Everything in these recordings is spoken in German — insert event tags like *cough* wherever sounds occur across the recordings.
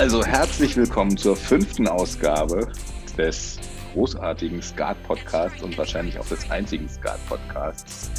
Also herzlich willkommen zur fünften Ausgabe des großartigen Skat-Podcasts und wahrscheinlich auch des einzigen Skat-Podcasts.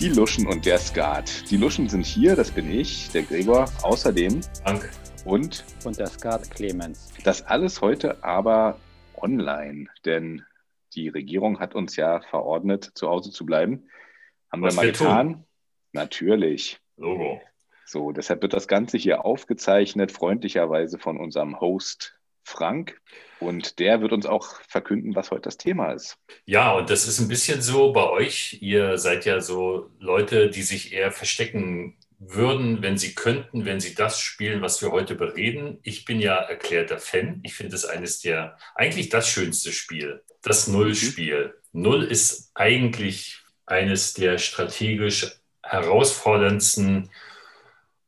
Die Luschen und der Skat. Die Luschen sind hier, das bin ich, der Gregor, außerdem Dank. und Und der Skat Clemens. das alles heute aber online, denn die Regierung hat uns ja verordnet, zu Hause zu bleiben. Haben Was wir mal wir tun. getan? Natürlich. Logo. So, deshalb wird das Ganze hier aufgezeichnet, freundlicherweise von unserem Host Frank. Und der wird uns auch verkünden, was heute das Thema ist. Ja, und das ist ein bisschen so bei euch. Ihr seid ja so Leute, die sich eher verstecken würden, wenn sie könnten, wenn sie das spielen, was wir heute bereden. Ich bin ja erklärter Fan. Ich finde es eines der, eigentlich das schönste Spiel, das Nullspiel. Null ist eigentlich eines der strategisch herausforderndsten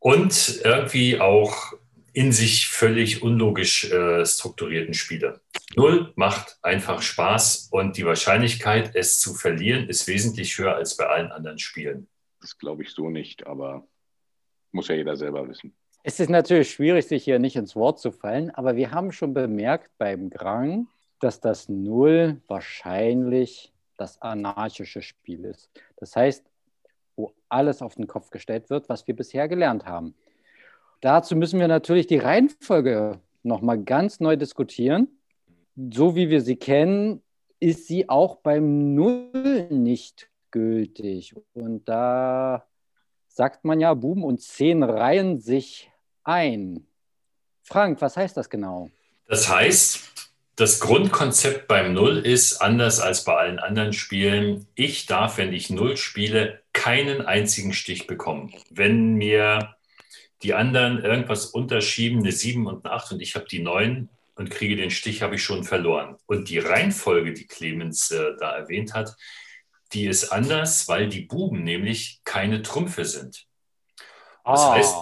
und irgendwie auch in sich völlig unlogisch äh, strukturierten Spiele. Null macht einfach Spaß und die Wahrscheinlichkeit, es zu verlieren, ist wesentlich höher als bei allen anderen Spielen. Das glaube ich so nicht, aber muss ja jeder selber wissen. Es ist natürlich schwierig, sich hier nicht ins Wort zu fallen, aber wir haben schon bemerkt beim Grang, dass das Null wahrscheinlich das anarchische Spiel ist. Das heißt, wo alles auf den Kopf gestellt wird, was wir bisher gelernt haben. Dazu müssen wir natürlich die Reihenfolge nochmal ganz neu diskutieren. So wie wir sie kennen, ist sie auch beim Null nicht gültig. Und da sagt man ja, Buben und Zehn reihen sich ein. Frank, was heißt das genau? Das heißt, das Grundkonzept beim Null ist anders als bei allen anderen Spielen. Ich darf, wenn ich Null spiele, keinen einzigen Stich bekommen. Wenn mir die anderen irgendwas unterschieben, eine 7 und eine 8 und ich habe die 9 und kriege den Stich, habe ich schon verloren. Und die Reihenfolge, die Clemens äh, da erwähnt hat, die ist anders, weil die Buben nämlich keine Trümpfe sind. Das Ah. heißt,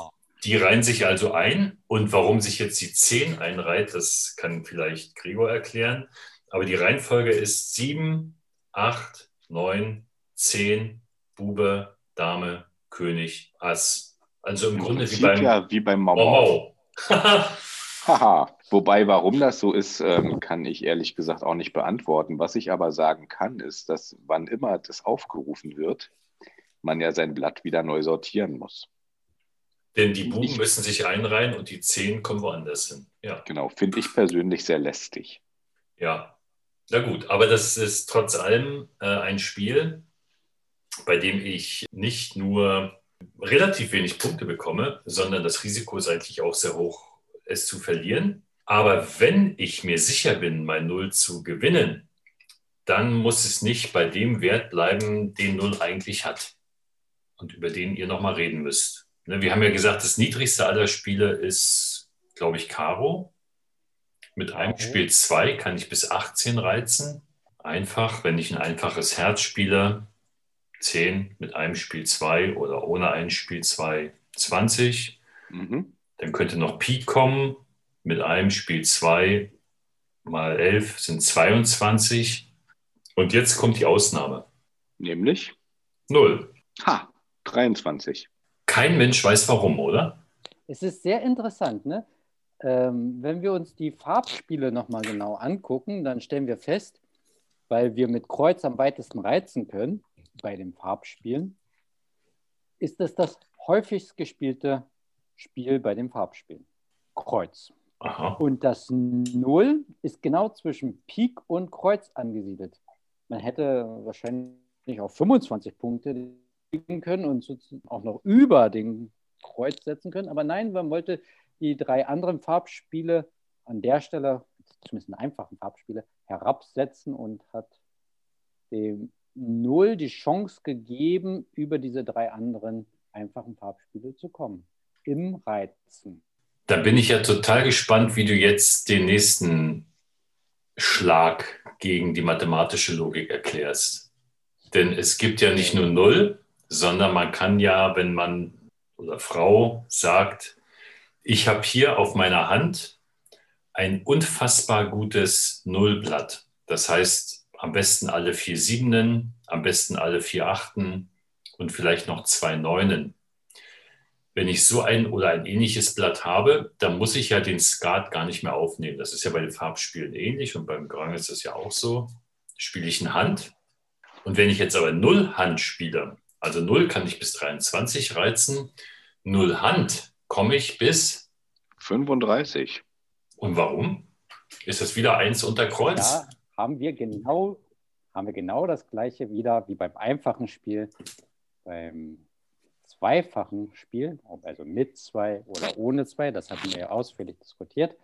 die reihen sich also ein. Und warum sich jetzt die 10 einreiht, das kann vielleicht Gregor erklären. Aber die Reihenfolge ist 7, 8, 9, 10, Bube, Dame, König, Ass. Also im Im Grunde wie beim ja wie beim. Mau. *laughs* *laughs* Haha. Wobei, warum das so ist, ähm, kann ich ehrlich gesagt auch nicht beantworten. Was ich aber sagen kann, ist, dass wann immer das aufgerufen wird, man ja sein Blatt wieder neu sortieren muss. Denn die Buben Ich- müssen sich einreihen und die 10 kommen woanders hin. Ja. Genau, finde ich persönlich sehr lästig. Ja, na gut, aber das ist trotz allem äh, ein Spiel, bei dem ich nicht nur relativ wenig Punkte bekomme, sondern das Risiko ist eigentlich auch sehr hoch, es zu verlieren. Aber wenn ich mir sicher bin, mein Null zu gewinnen, dann muss es nicht bei dem Wert bleiben, den Null eigentlich hat und über den ihr nochmal reden müsst. Ne, wir haben ja gesagt, das niedrigste aller Spiele ist, glaube ich, Karo. Mit einem Karo. Spiel 2 kann ich bis 18 reizen. Einfach, wenn ich ein einfaches Herz spiele, 10 mit einem Spiel 2 oder ohne ein Spiel 2, 20. Mhm. Dann könnte noch Pik kommen. Mit einem Spiel 2 mal 11 sind 22. Und jetzt kommt die Ausnahme. Nämlich, Null. ha, 23. Kein Mensch weiß warum, oder? Es ist sehr interessant, ne? Ähm, wenn wir uns die Farbspiele nochmal genau angucken, dann stellen wir fest, weil wir mit Kreuz am weitesten reizen können bei den Farbspielen, ist es das häufigst gespielte Spiel bei den Farbspielen. Kreuz. Aha. Und das Null ist genau zwischen Pik und Kreuz angesiedelt. Man hätte wahrscheinlich auch 25 Punkte können und auch noch über den Kreuz setzen können. Aber nein, man wollte die drei anderen Farbspiele an der Stelle, zumindest in einfachen Farbspiele, herabsetzen und hat dem Null die Chance gegeben, über diese drei anderen einfachen Farbspiele zu kommen. Im Reizen. Da bin ich ja total gespannt, wie du jetzt den nächsten Schlag gegen die mathematische Logik erklärst. Denn es gibt ja nicht nur Null, sondern man kann ja, wenn man oder Frau sagt, ich habe hier auf meiner Hand ein unfassbar gutes Nullblatt. Das heißt, am besten alle vier Siebenen, am besten alle vier Achten und vielleicht noch zwei Neunen. wenn ich so ein oder ein ähnliches Blatt habe, dann muss ich ja den Skat gar nicht mehr aufnehmen. Das ist ja bei den Farbspielen ähnlich und beim Grang ist das ja auch so. Spiele ich eine Hand und wenn ich jetzt aber Null Hand spiele, also Null kann ich bis 23 reizen, Null Hand komme ich bis 35. Und warum? Ist das wieder eins unter Kreuz? Da haben wir genau, haben wir genau das gleiche wieder wie beim einfachen Spiel. Beim zweifachen Spiel, also mit zwei oder ohne zwei, das hatten wir ja ausführlich diskutiert,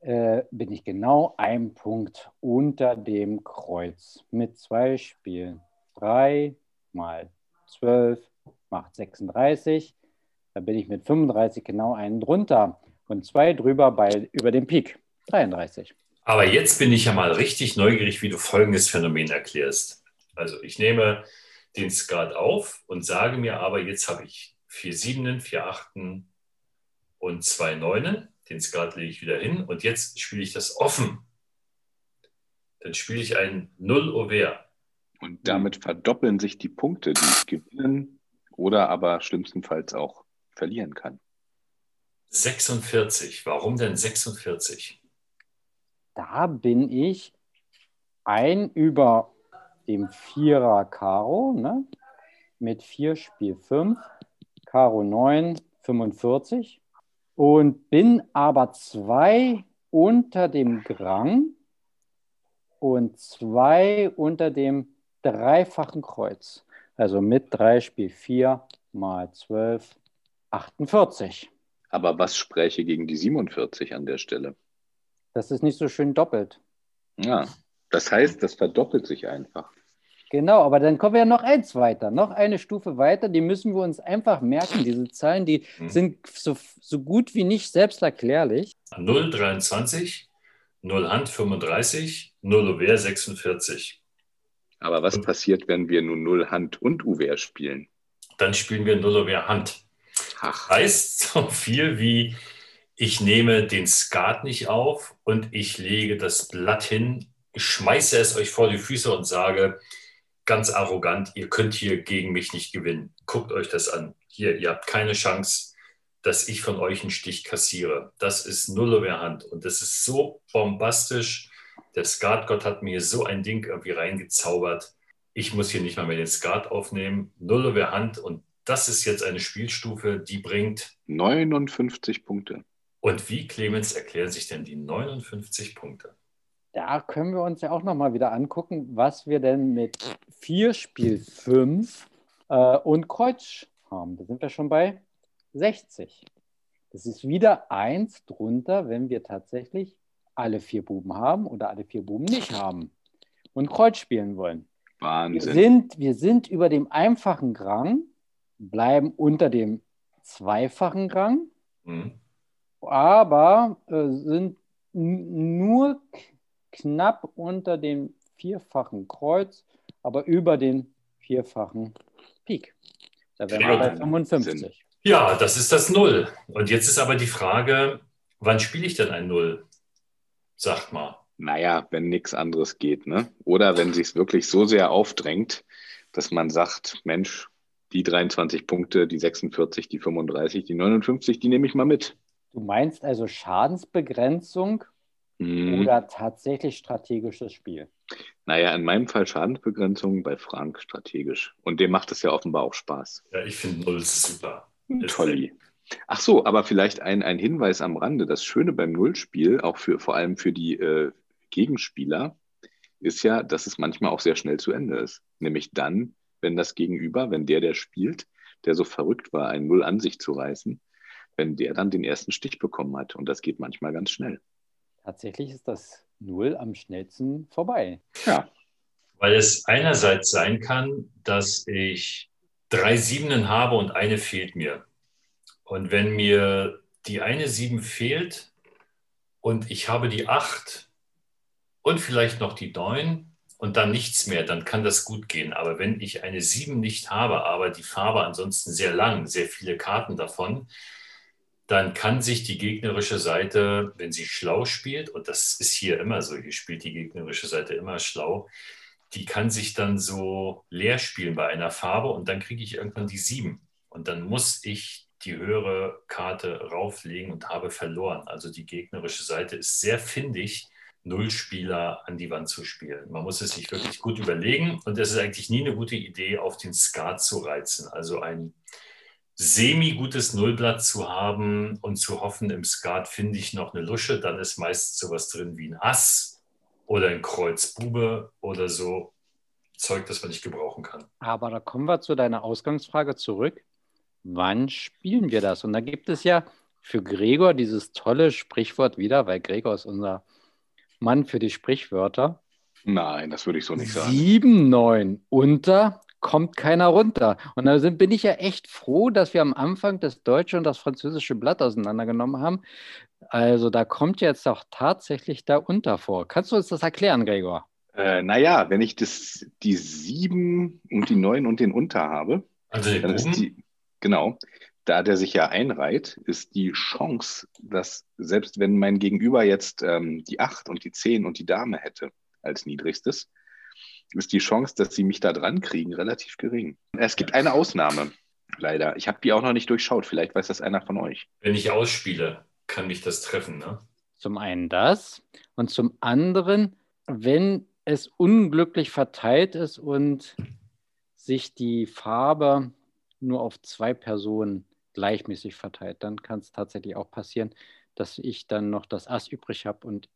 äh, bin ich genau ein Punkt unter dem Kreuz mit zwei Spielen. Drei mal zwölf macht 36. Da bin ich mit 35 genau einen drunter und zwei drüber bei, über dem Peak. 33. Aber jetzt bin ich ja mal richtig neugierig, wie du folgendes Phänomen erklärst. Also ich nehme den Skat auf und sage mir aber, jetzt habe ich vier Siebenen, vier Achten und zwei Neunen. Den Skat lege ich wieder hin und jetzt spiele ich das offen. Dann spiele ich ein Null Over. Und damit verdoppeln sich die Punkte, die ich gewinnen oder aber schlimmstenfalls auch verlieren kann. 46. Warum denn 46? Da bin ich ein über dem Vierer Karo, ne? mit 4 Spiel 5, Karo 9, 45 und bin aber zwei unter dem Grang und zwei unter dem dreifachen Kreuz. Also mit 3 Spiel 4 mal 12, 48. Aber was spräche gegen die 47 an der Stelle? Das ist nicht so schön doppelt. Ja, das heißt, das verdoppelt sich einfach. Genau, aber dann kommen wir ja noch eins weiter, noch eine Stufe weiter. Die müssen wir uns einfach merken. Diese Zahlen, die mhm. sind so, so gut wie nicht selbsterklärlich. 0,23, 0 Hand 35, 0 Uwehr 46. Aber was passiert, wenn wir nun 0 Hand und Uwehr spielen? Dann spielen wir 0 Uwehr Hand. Ach. Heißt *laughs* so viel wie, ich nehme den Skat nicht auf und ich lege das Blatt hin, ich schmeiße es euch vor die Füße und sage, ganz arrogant, ihr könnt hier gegen mich nicht gewinnen. Guckt euch das an. Hier, ihr habt keine Chance, dass ich von euch einen Stich kassiere. Das ist Null Hand. Und das ist so bombastisch. Der Skatgott hat mir so ein Ding irgendwie reingezaubert. Ich muss hier nicht mal mehr den Skat aufnehmen. Null Hand. Und das ist jetzt eine Spielstufe, die bringt 59 Punkte. Und wie, Clemens, erklären sich denn die 59 Punkte? da können wir uns ja auch nochmal wieder angucken, was wir denn mit 4 Spiel 5 äh, und Kreuz haben. Da sind wir schon bei 60. Das ist wieder eins drunter, wenn wir tatsächlich alle vier Buben haben oder alle vier Buben nicht haben und Kreuz spielen wollen. Wahnsinn. Wir sind, wir sind über dem einfachen Grang, bleiben unter dem zweifachen Grang, mhm. aber äh, sind nur knapp unter dem vierfachen Kreuz, aber über den vierfachen Pik. Da wären wir bei 55. Ja, das ist das Null. Und jetzt ist aber die Frage, wann spiele ich denn ein Null? Sagt mal. Naja, wenn nichts anderes geht, ne? Oder wenn sich es wirklich so sehr aufdrängt, dass man sagt, Mensch, die 23 Punkte, die 46, die 35, die 59, die nehme ich mal mit. Du meinst also Schadensbegrenzung Mhm. Oder tatsächlich strategisches Spiel? Naja, in meinem Fall Schadensbegrenzung, bei Frank strategisch. Und dem macht es ja offenbar auch Spaß. Ja, ich finde Null super. Tolli. Ach so, aber vielleicht ein, ein Hinweis am Rande. Das Schöne beim Nullspiel, auch für, vor allem für die äh, Gegenspieler, ist ja, dass es manchmal auch sehr schnell zu Ende ist. Nämlich dann, wenn das Gegenüber, wenn der, der spielt, der so verrückt war, ein Null an sich zu reißen, wenn der dann den ersten Stich bekommen hat. Und das geht manchmal ganz schnell tatsächlich ist das Null am schnellsten vorbei. Ja. Weil es einerseits sein kann, dass ich drei Siebenen habe und eine fehlt mir. Und wenn mir die eine Sieben fehlt und ich habe die acht und vielleicht noch die neun und dann nichts mehr, dann kann das gut gehen. Aber wenn ich eine Sieben nicht habe, aber die Farbe ansonsten sehr lang, sehr viele Karten davon, dann kann sich die gegnerische Seite, wenn sie schlau spielt, und das ist hier immer so, hier spielt die gegnerische Seite immer schlau, die kann sich dann so leer spielen bei einer Farbe und dann kriege ich irgendwann die sieben. Und dann muss ich die höhere Karte rauflegen und habe verloren. Also die gegnerische Seite ist sehr findig, Nullspieler an die Wand zu spielen. Man muss es sich wirklich gut überlegen und es ist eigentlich nie eine gute Idee, auf den Skat zu reizen. Also ein semi-gutes Nullblatt zu haben und zu hoffen, im Skat finde ich noch eine Lusche, dann ist meistens sowas drin wie ein Ass oder ein Kreuz Bube oder so Zeug, das man nicht gebrauchen kann. Aber da kommen wir zu deiner Ausgangsfrage zurück. Wann spielen wir das? Und da gibt es ja für Gregor dieses tolle Sprichwort wieder, weil Gregor ist unser Mann für die Sprichwörter. Nein, das würde ich so nicht sagen. Sieben, neun unter kommt keiner runter. Und da sind, bin ich ja echt froh, dass wir am Anfang das deutsche und das französische Blatt auseinandergenommen haben. Also da kommt jetzt auch tatsächlich da unter vor. Kannst du uns das erklären, Gregor? Äh, naja, wenn ich das, die sieben und die neun und den unter habe, Also den dann ist die, genau, da der sich ja einreiht, ist die Chance, dass selbst wenn mein Gegenüber jetzt ähm, die acht und die zehn und die Dame hätte als niedrigstes, ist die Chance, dass sie mich da dran kriegen, relativ gering. Es gibt eine Ausnahme, leider. Ich habe die auch noch nicht durchschaut. Vielleicht weiß das einer von euch. wenn ich ausspiele, kann mich das treffen. Ne? Zum einen das und zum anderen, wenn es unglücklich verteilt ist und sich die Farbe nur auf zwei Personen gleichmäßig verteilt, dann kann es tatsächlich auch passieren, dass ich dann noch das Ass übrig habe und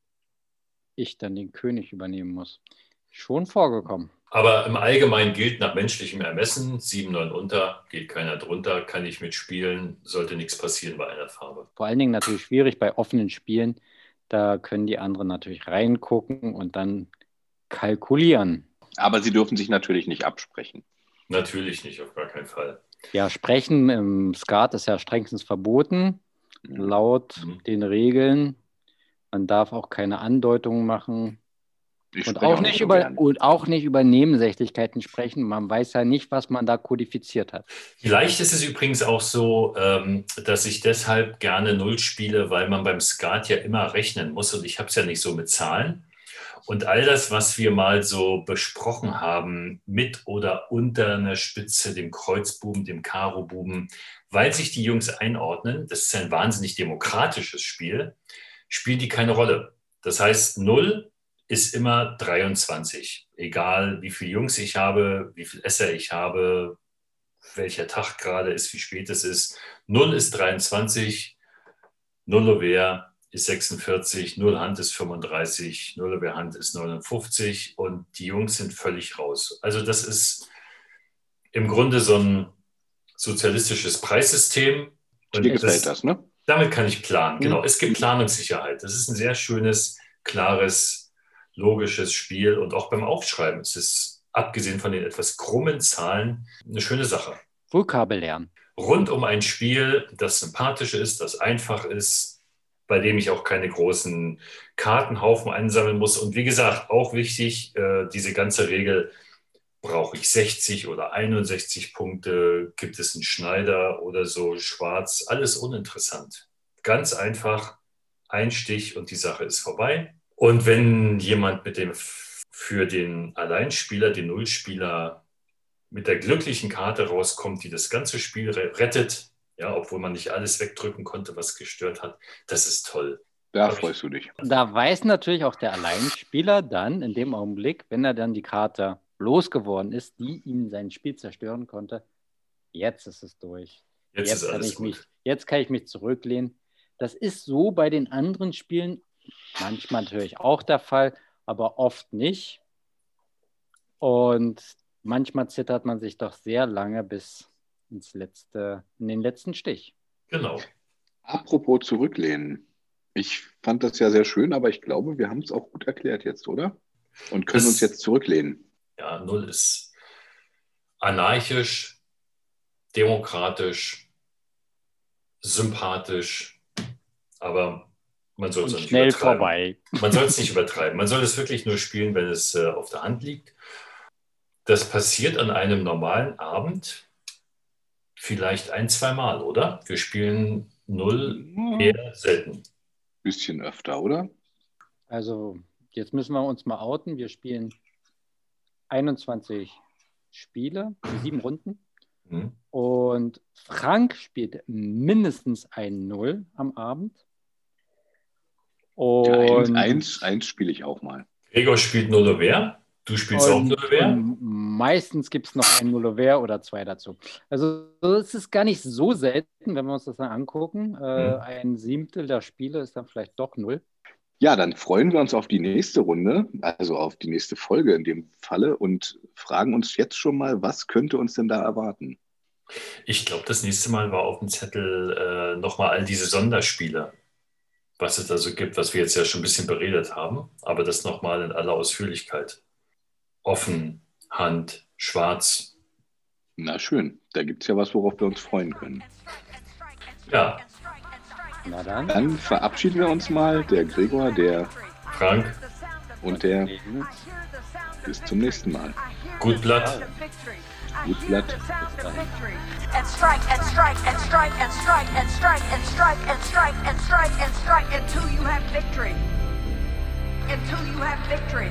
ich dann den König übernehmen muss. Schon vorgekommen. Aber im Allgemeinen gilt nach menschlichem Ermessen, 7, 9 unter, geht keiner drunter, kann ich mitspielen, sollte nichts passieren bei einer Farbe. Vor allen Dingen natürlich schwierig bei offenen Spielen. Da können die anderen natürlich reingucken und dann kalkulieren. Aber sie dürfen sich natürlich nicht absprechen. Natürlich nicht, auf gar keinen Fall. Ja, sprechen im Skat ist ja strengstens verboten, laut Mhm. den Regeln. Man darf auch keine Andeutungen machen Ich und auch, nicht über, gern. und auch nicht über Nebensächlichkeiten sprechen. Man weiß ja nicht, was man da kodifiziert hat. Vielleicht ist es übrigens auch so, ähm, dass ich deshalb gerne Null spiele, weil man beim Skat ja immer rechnen muss und ich habe es ja nicht so mit Zahlen. Und all das, was wir mal so besprochen haben, mit oder unter einer Spitze, dem Kreuzbuben, dem Karobuben, weil sich die Jungs einordnen, das ist ein wahnsinnig demokratisches Spiel, spielen die keine Rolle. Das heißt, Null ist immer 23. Egal wie viele Jungs ich habe, wie viel Esser ich habe, welcher Tag gerade ist, wie spät es ist. 0 ist 23, 0 Over ist 46, 0 Hand ist 35, 0 Over Hand ist 59 und die Jungs sind völlig raus. Also das ist im Grunde so ein sozialistisches Preissystem. Und Dir gefällt das, ne? damit kann ich planen. Genau, Mhm. es gibt Planungssicherheit. Das ist ein sehr schönes, klares, logisches Spiel. Und auch beim Aufschreiben ist es, abgesehen von den etwas krummen Zahlen, eine schöne Sache. Vokabel lernen. Rund um ein Spiel, das sympathisch ist, das einfach ist, bei dem ich auch keine großen Kartenhaufen einsammeln muss. Und wie gesagt, auch wichtig, äh, diese ganze Regel, brauche ich 60 oder 61 Punkte, gibt es einen Schneider oder so schwarz, alles uninteressant. Ganz einfach, ein Stich und die Sache ist vorbei. Und wenn jemand mit dem für den Alleinspieler, den Nullspieler mit der glücklichen Karte rauskommt, die das ganze Spiel re- rettet, ja, obwohl man nicht alles wegdrücken konnte, was gestört hat, das ist toll. Da freust du dich. Da weiß natürlich auch der Alleinspieler dann in dem Augenblick, wenn er dann die Karte losgeworden ist, die ihm sein Spiel zerstören konnte, jetzt ist es durch. Jetzt, Jetzt, ist kann alles ich mich, gut. jetzt kann ich mich zurücklehnen. Das ist so bei den anderen Spielen manchmal natürlich auch der Fall, aber oft nicht. Und manchmal zittert man sich doch sehr lange bis ins letzte, in den letzten Stich. Genau. Apropos zurücklehnen. Ich fand das ja sehr schön, aber ich glaube, wir haben es auch gut erklärt jetzt, oder? Und können Das- uns jetzt zurücklehnen. Ja, Null ist anarchisch, demokratisch, sympathisch, aber man soll es nicht schnell übertreiben. vorbei. Man soll es nicht übertreiben. Man soll es wirklich nur spielen, wenn es äh, auf der Hand liegt. Das passiert an einem normalen Abend vielleicht ein, zwei Mal, oder? Wir spielen Null eher selten. bisschen öfter, oder? Also, jetzt müssen wir uns mal outen. Wir spielen 21 Spiele, sieben Runden. Mhm. Und Frank spielt mindestens ein Null am Abend. Und ja, eins, eins spiele ich auch mal. Gregor spielt Null wer? Du spielst und, auch Null Meistens gibt es noch ein Null oder zwei dazu. Also es ist gar nicht so selten, wenn wir uns das dann angucken. Äh, mhm. Ein Siebtel der Spiele ist dann vielleicht doch Null. Ja, dann freuen wir uns auf die nächste Runde, also auf die nächste Folge in dem Falle und fragen uns jetzt schon mal, was könnte uns denn da erwarten? Ich glaube, das nächste Mal war auf dem Zettel äh, nochmal all diese Sonderspiele, was es da so gibt, was wir jetzt ja schon ein bisschen beredet haben, aber das nochmal in aller Ausführlichkeit. Offen, Hand, schwarz. Na schön, da gibt es ja was, worauf wir uns freuen können. Ja, na dann. Dann verabschieden wir uns mal. Der Gregor, der Frank und der. Bis zum nächsten Mal. Gut Blatt. Gut Blatt. And strike and strike and strike and strike and strike and strike and strike and strike and strike until you have victory. Until you have victory.